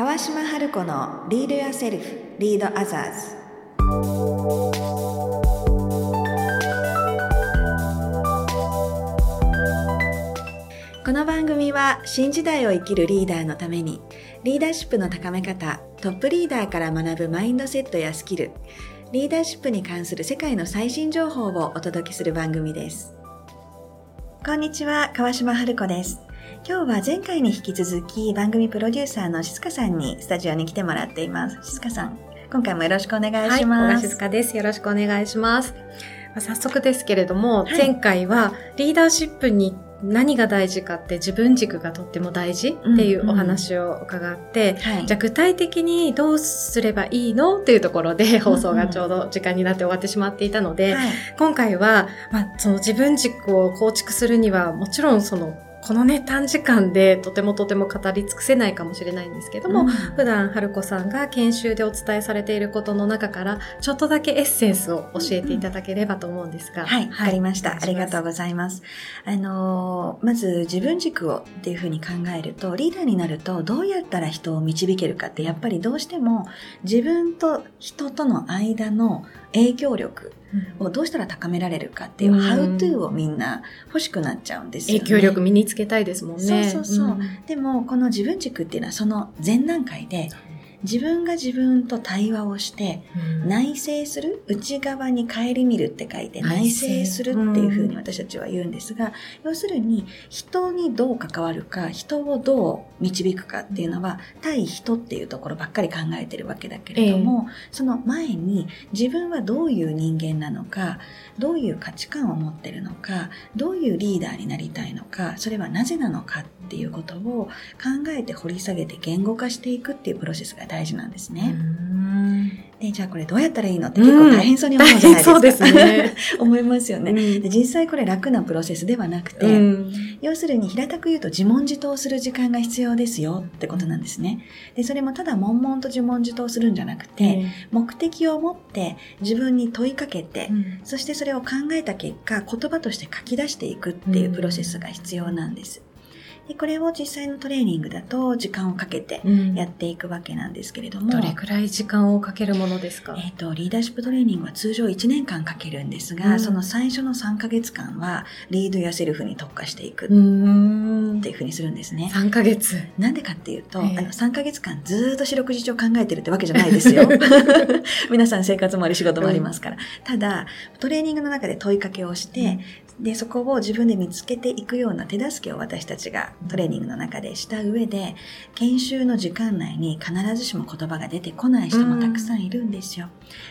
川島春子の Lead Yourself, Lead Others この番組は新時代を生きるリーダーのためにリーダーシップの高め方トップリーダーから学ぶマインドセットやスキルリーダーシップに関する世界の最新情報をお届けする番組です。こんにちは川島春子です。今日は前回に引き続き番組プロデューサーの静香さんにスタジオに来てもらっています。静香さん今回もよろしくお願いします、はい、小静香です。よろしくお願いします。早速ですけれども、はい、前回はリーダーシップに何が大事かって自分軸がとっても大事っていうお話を伺って、うん。うんはい、じゃあ具体的にどうすればいいのっていうところで放送がちょうど時間になって終わってしまっていたので、うんうん、今回は、まあ、その自分軸を構築するにはもちろんそのこのね、短時間でとてもとても語り尽くせないかもしれないんですけども、うん、普段春子さんが研修でお伝えされていることの中から、ちょっとだけエッセンスを教えていただければと思うんですが。うん、はい、わ、はい、かりました。ありがとうございます。あのー、まず自分軸をっていうふうに考えると、リーダーになるとどうやったら人を導けるかって、やっぱりどうしても自分と人との間の影響力をどうしたら高められるかっていう、ハウトゥーをみんな欲しくなっちゃうんですよね。影響力身につけたいですもんね。そうそうそう。うん、でも、この自分軸っていうのはその前段階で、自分が自分と対話をして、内省する、内側に顧みるって書いて、内省。するっていうふうに私たちは言うんですが、要するに、人にどう関わるか、人をどう導くかっていうのは、対人っていうところばっかり考えてるわけだけれども、その前に自分はどういう人間なのか、どういう価値観を持ってるのか、どういうリーダーになりたいのか、それはなぜなのかっていうことを考えて掘り下げて言語化していくっていうプロセスが大事なんですね。で、じゃあこれどうやったらいいのって結構大変そうに思うじゃないですか。そうですね。思いますよね、で。実際これ楽なプロセスではなくて、要するに平たく言うと自問自答する時間が必要ですよってことなんですね。で、それもただ悶々と自問自答するんじゃなくて、目的を持って自分に問いかけて、そしてそれを考えた結果、言葉として書き出していくっていうプロセスが必要なんです。でこれを実際のトレーニングだと時間をかけてやっていくわけなんですけれども、うん、どれくらい時間をかけるものですか？えっ、ー、とリーダーシップトレーニングは通常1年間かけるんですが、うん、その最初の3ヶ月間はリードやセルフに特化していくっていうふうにするんですね。3ヶ月。なんでかっていうと、えー、あの3ヶ月間ずっと四六時中考えてるってわけじゃないですよ。皆さん生活もあり仕事もありますから、うん、ただトレーニングの中で問いかけをして、で、そこを自分で見つけていくような手助けを私たちがトレーニングの中でした上で、研修の時間内に必ずしも言葉が出てこない人もたくさんいるんですよ。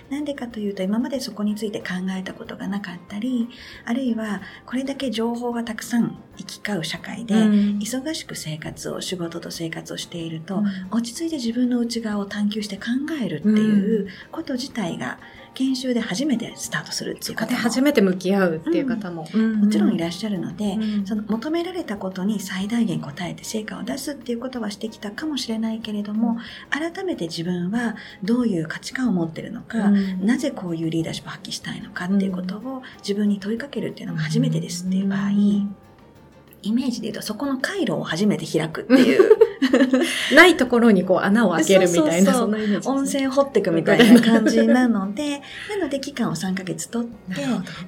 なんでかというと、今までそこについて考えたことがなかったり、あるいはこれだけ情報がたくさん行き交う社会で、忙しく生活を、仕事と生活をしていると、落ち着いて自分の内側を探求して考えるっていうこと自体が、研修で初めてスタートするっていう方も。初めて向き合うっていう方も、うん、もちろんいらっしゃるので、うん、その求められたことに最大限答えて成果を出すっていうことはしてきたかもしれないけれども、改めて自分はどういう価値観を持ってるのか、うん、なぜこういうリーダーシップを発揮したいのかっていうことを自分に問いかけるっていうのが初めてですっていう場合、イメージで言うとそこの回路を初めて開くっていう ないところにこう穴を開けるみたいな、そんなイメージ、温泉掘っていくみたいな感じなので、な。ので期間を3ヶ月とって、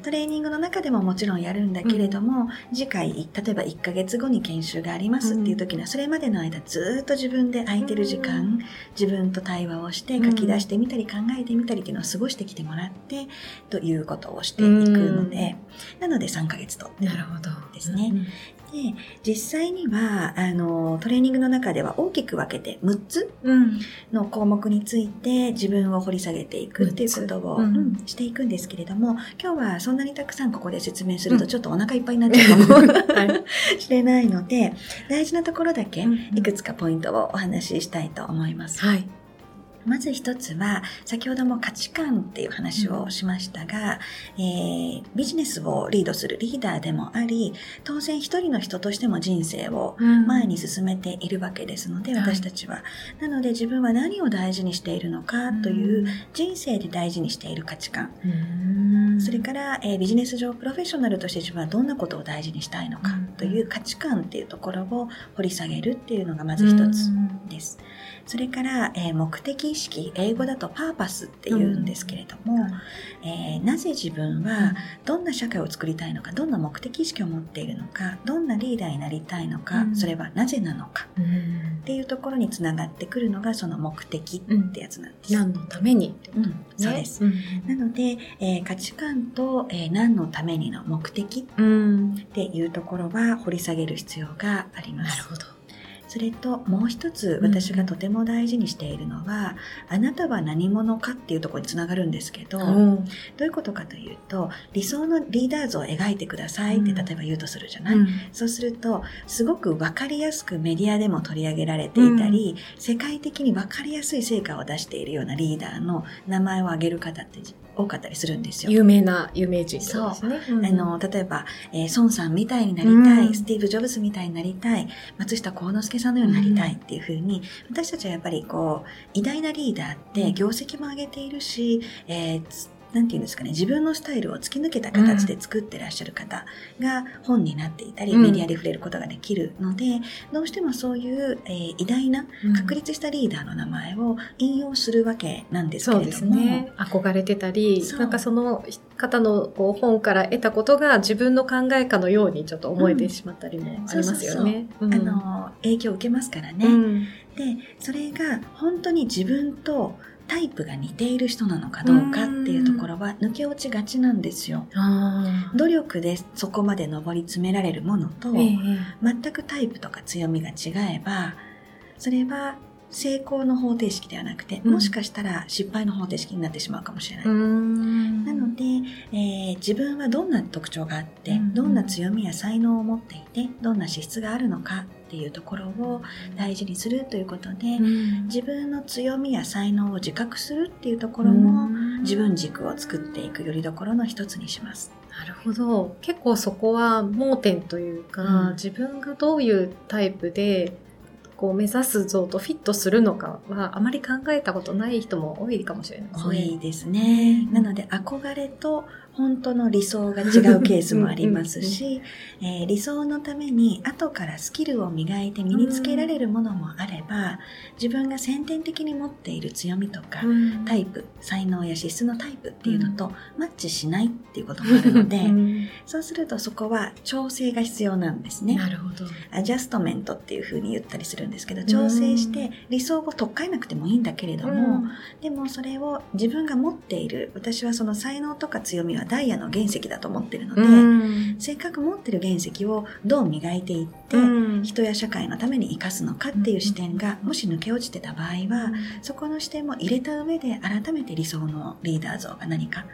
トレーニングの中でももちろんやるんだけれども、うん、次回、例えば1ヶ月後に研修がありますっていう時には、それまでの間ずっと自分で空いてる時間、自分と対話をして書き出してみたり考えてみたりっていうのを過ごしてきてもらって、ということをしていくので、なので3ヶ月と。ってですね。で、実際には、あの、トレーニングの中では大きく分けて6つの項目について自分を掘り下げていくっていうことを、うん、していくんですけれども、今日はそんなにたくさんここで説明するとちょっとお腹いっぱいになっちゃうかも しれないので、大事なところだけいくつかポイントをお話ししたいと思います。はいまず一つは、先ほども価値観っていう話をしましたが、うん、えー、ビジネスをリードするリーダーでもあり、当然一人の人としても人生を前に進めているわけですので、うん、私たちは。なので自分は何を大事にしているのかという人生で大事にしている価値観。うん、それから、えー、ビジネス上プロフェッショナルとして自分はどんなことを大事にしたいのかという価値観っていうところを掘り下げるっていうのがまず一つです。それから、えー目的意識、英語だとパーパスって言うんですけれども、えーなぜ自分はどんな社会を作りたいのか、どんな目的意識を持っているのか、どんなリーダーになりたいのか、うん。それはなぜなのかうん。っていうところにつながってくるのがその目的ってやつなんです。何のために？うん。そうです。ね。なので、えー価値観と、えー何のためにの目的うんうん。っていうところは掘り下げる必要があります。なるほど。それともう一つうん。私がとても大事にしているのは、あなたは何者かっていうところにつながるんですけど、うん。どういうことかというと、理想のリーダー像を描いてくださいってうん。例えば言うとするじゃない、うん。そうすると、すごくわかりやすくメディアでも取り上げられていたり、世界的にわかりやすい成果を出しているようなリーダーの名前を挙げる方って多かったりするんですよ。有名な有名人ってことですね。うん。あの、例えば、えー孫さんみたいになりたい、うん。スティーブ・ジョブズみたいになりたい、松下幸之助さんのようになりたいっていうふうに、私たちはやっぱりこう、偉大なリーダーって業績も上げているし、えーつなんていうんですかね、自分のスタイルを突き抜けた形で作ってらっしゃる方が本になっていたり、うん。メディアで触れることができるので、どうしてもそういう、えー偉大なうん。確立したリーダーの名前を引用するわけなんですけそうですれども、ね。憧れてたりなんかその方のこう本から得たことが自分の考えかのようにちょっと思えてしまったりもありますよね。うん。あの、影響を受けますからね。うん。でそれが本当に自分とタイプが似ている人なのかどうかっていうところは抜け落ちがちなんですよ。努力でそこまで上り詰められるものと、ええ。全くタイプとか強みが違えばそれは成功の方程式ではなくて、うんもしかしたら失敗の方程式になってしまうかもしれない。うんなので、えー自分はどんな特徴があって、うんどんな強みや才能を持っていて、どんな資質があるのかっていうところを大事にするということで、うん自分の強みや才能を自覚するっていうところも、うん自分軸を作っていくよりどころの一つにします。なるほど。結構そこは盲点というか、うん自分がどういうタイプで、こう目指す像とフィットするのかはあまり考えたことない人も多いかもしれないですね。多いですね。なので憧れと本当の理想が違うケースもありますし、えー理想のために後からスキルを磨いて身につけられるものもあれば、自分が先天的に持っている強みとか、うん。タイプ、才能や資質のタイプっていうのとマッチしないっていうこともあるので、うんそうするとそこは調整が必要なんですね。なるほど。アジャストメントっていう風に言ったりするんですけど、調整して理想を取っ換えなくてもいいんだけれども、でもそれを自分が持っている、私はその才能とか強みはダイヤの原石だと思ってるので、うん。せっかく持ってる原石をどう磨いていって、うん。人や社会のために生かすのかっていう視点がもし抜け落ちてた場合は、そこの視点も入れた上で改めて理想のリーダー像が何か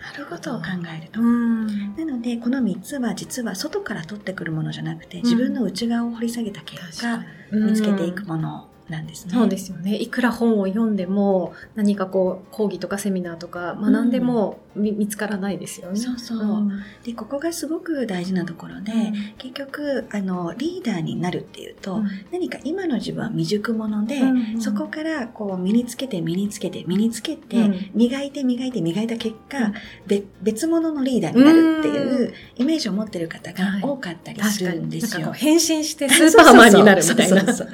なるほことを考えると。うん。なので、この3つは実は外から取ってくるものじゃなくて、自分の内側を掘り下げた結果、見つけていくものなんですね。そうですよね。いくら本を読んでも、何かこう、講義とかセミナーとか学んでも見,、見つからないですよね。そうそうで、ここがすごく大事なところで、結局、あの、リーダーになるっていうと、何か今の自分は未熟者で、そこからこう身につけて身につけて身につけて、うん磨いて磨いて磨いた結果、別物のリーダーになるっていうイメージを持ってる方が多かったりす。るんですよ。なんかこう変身して スーパーマンになるみたいな。だ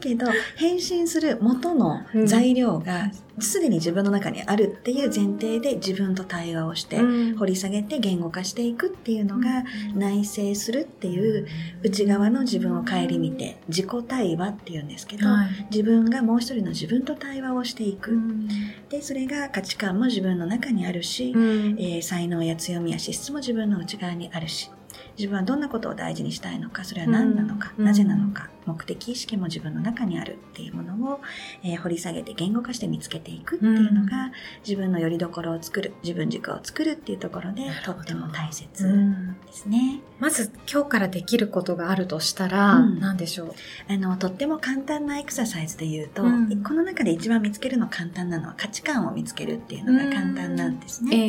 けど、変身する元の材料がすでに自分の中にあるっていう前提で自分と対話をして、うん。掘り下げて言語化していくっていうのが内省するっていう内側の自分を顧みて自己対話っていうんですけど、はい。自分がもう一人の自分と対話をしていく。うん。で、それが価値観も自分の中にあるし、うん。えー才能や強みや資質も自分の内側にあるし、自分はどんなことを大事にしたいのか、それは何なのか、うん。なぜなのか、目的意識も自分の中にあるっていうものを、えー掘り下げて言語化して見つけていくっていうのが、自分の拠り所を作る、自分軸を作るっていうところでとっても大切うん。ですね。まず今日からできることがあるとしたら、うん。何でしょう？あの、とっても簡単なエクササイズで言うと、うん。この中で一番見つけるの簡単なのは価値観を見つけるっていうのが簡単なんですね。え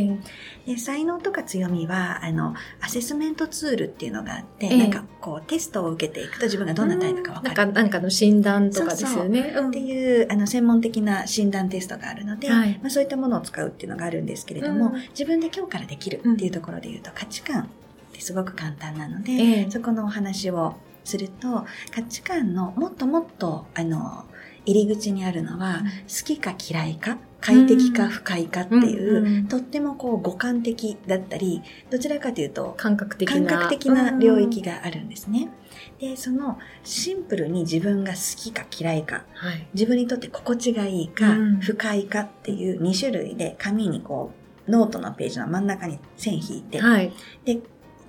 え。で才能とか強みはあのアセスメントツールっていうのがあって、ええ。なんかこうテストを受けていくと自分がどんなタイプかわかる。なんか、なんかの診断とかですよね。うん。っていうあの専門的な診断テストがあるので、はい。まあ、そういったものを使うっていうのがあるんですけれども、うん。自分で今日からできるっていうところで言うと、価値観ってすごく簡単なので、ええそこのお話をすると価値観のもっともっとあの入り口にあるのは、好きか嫌いか、快適か不快かっていう、とってもこう五感的だったり、どちらかというと、感覚的な。感覚的な領域があるんですね。で、そのシンプルに自分が好きか嫌いか、はい、自分にとって心地がいいか、不快かっていう2種類で紙にこう、ノートのページの真ん中に線引いて、はい、で、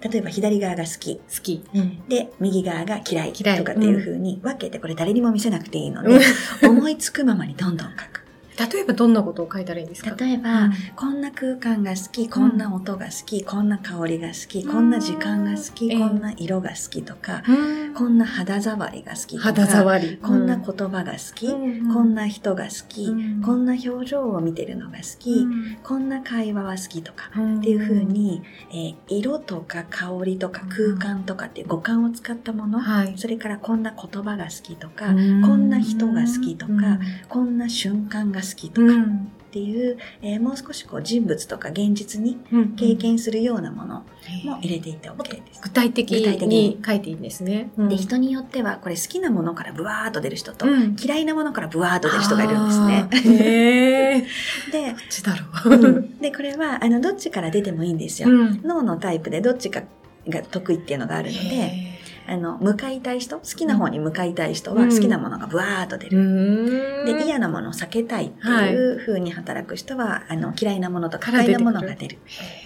例えば左側が好き。好き。うん、で、右側が嫌い。嫌い。とかっていう風に分けて、これ誰にも見せなくていいので、思いつくままにどんどん書く。例えばどんなことを書いたらいいんですか？例えば、うん、こんな空間が好き、こんな音が好き、こんな香りが好き、こんな時間が好き、こんな色が好きとか、こんな肌触りが好きとか、肌触り。こんな言葉が好き、こんな人が好き、こんな表情を見てるのが好き、こんな会話は好きとか、っていうふうに、えー、色とか香りとか空間とかっていう五感を使ったもの、それからこんな言葉が好きとか、こんな人が好きとか、こんな瞬間が好き好きとかっていう、えー、もう少しこう人物とか現実に経験するようなものも入れていって OK です。具体的に書いていいんですね。で、人によってはこれ好きなものからブワーっと出る人と、嫌いなものからブワーっと出る人がいるんですね。へ で、どっちだろう、で、これはあのどっちから出てもいいんですよ。脳のタイプでどっちかが得意っていうのがあるので、あの、向かいたい人、好きな方に向かいたい人は好きなものがブワーっと出る。で、嫌なものを避けたいっていう風に働く人は、あの、嫌いなものとか不快なものが出る。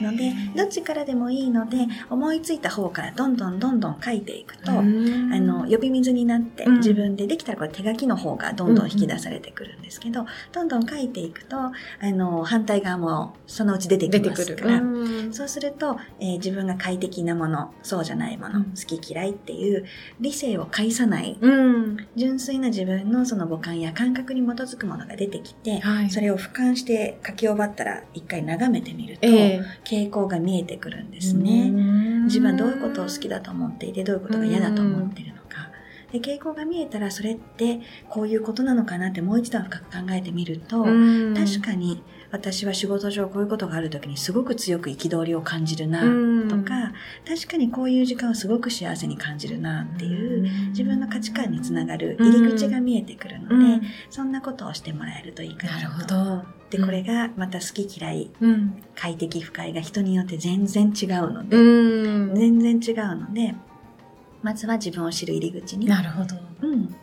ので、どっちからでもいいので、思いついた方からどんどんどんどん書いていくと、あの、呼び水になって自分でできたらこれ手書きの方がどんどん引き出されてくるんですけど、どんどん書いていくと、あの、反対側もそのうち出てきますから、そうすると、えー、自分が快適なもの、そうじゃないもの、好き嫌いっていう理性を介さない、うん、純粋な自分のその五感や感覚に基づくものが出てきて、はい、それを俯瞰して書き終わったら一回眺めてみると、えー、傾向が見えてくるんですね。自分はどういうことを好きだと思っていて、どういうことが嫌だと思っているのか。で傾向が見えたらそれってこういうことなのかなってもう一度深く考えてみると確かに私は仕事上こういうことがある時にすごく強く憤りを感じるなとか、確かにこういう時間をすごく幸せに感じるなっていう自分の価値観につながる入り口が見えてくるので、そんなことをしてもらえるといいかなと。なるほど。で、これがまた好き嫌い、うん、快適不快が人によって全然違うので、全然違うので、まずは自分を知る入り口に。なるほど。うん。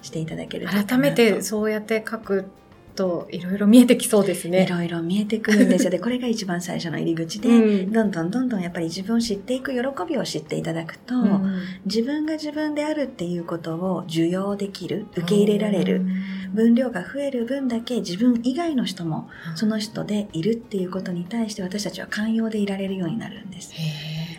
していただけると改めてそうやって書くといろいろ見えてきそうですね。いろいろ見えてくるんですよ。で、これが一番最初の入り口で、うん、どんどんどんどんやっぱり自分を知っていく喜びを知っていただくと、うん、自分が自分であるっていうことを受容できる、受け入れられる、分量が増える分だけ自分以外の人もその人でいるっていうことに対して私たちは寛容でいられるようになるんです。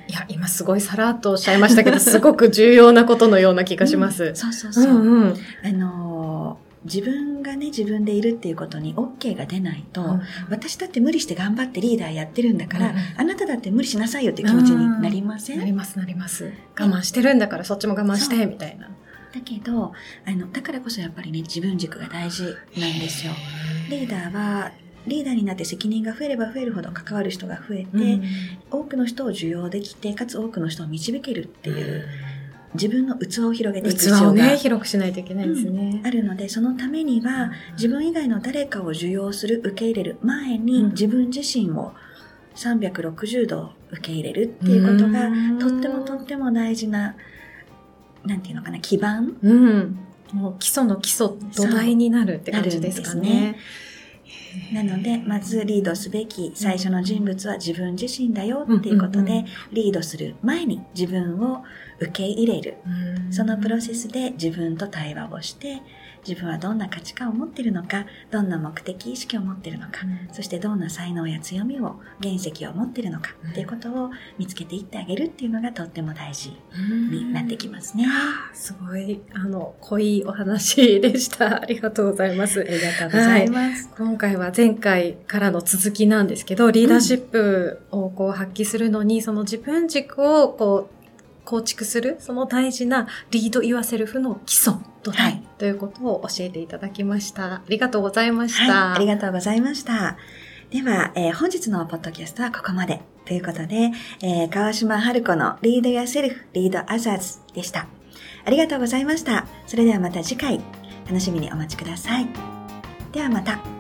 いや、今すごいさらっとおっしゃいましたけど、すごく重要なことのような気がします。うん、そうそうそう。うんうん、あのー自分がね、自分でいるっていうことに OK が出ないと、うん、私だって無理して頑張ってリーダーやってるんだから、うん、あなただって無理しなさいよって気持ちになりません、なります、なります。我慢してるんだからそっちも我慢して、みたいな。だけど、あの、だからこそやっぱりね、自分軸が大事なんですよ。リーダーは、リーダーになって責任が増えれば増えるほど関わる人が増えて、うん、多くの人を受容できて、かつ多くの人を導けるっていう、自分の器を広げていく必要が、器をね、広くしないといけないですね、うん、あるので、そのためには、自分以外の誰かを受容する、受け入れる前に、自分自身を360度受け入れるっていうことが、とってもとっても大事な、なんていうのかな、基盤、うん、もう基礎の基礎、土台になるって感じですかね。なので、まずリードすべき最初の人物は自分自身だよっていうことで、リードする前に自分を受け入れる。そのプロセスで自分と対話をして、自分はどんな価値観を持っているのか、どんな目的意識を持っているのか、うん、そしてどんな才能や強みを、原石を持っているのか、っていうことを見つけていってあげるっていうのがとっても大事になってきますね。すごい、あの、濃いお話でした。ありがとうございます。ありがとうございます。はい、今回は前回からの続きなんですけど、リーダーシップをこう発揮するのに、その自分軸をこう、構築する、その大事なリードユアセルフの基礎土台、はい、ということを教えていただきました。ありがとうございました。はい、ありがとうございました。では、えー、本日のポッドキャストはここまで。ということで、えー、川島春子のリード Yourself, Lead Others でした。ありがとうございました。それではまた次回。楽しみにお待ちください。ではまた。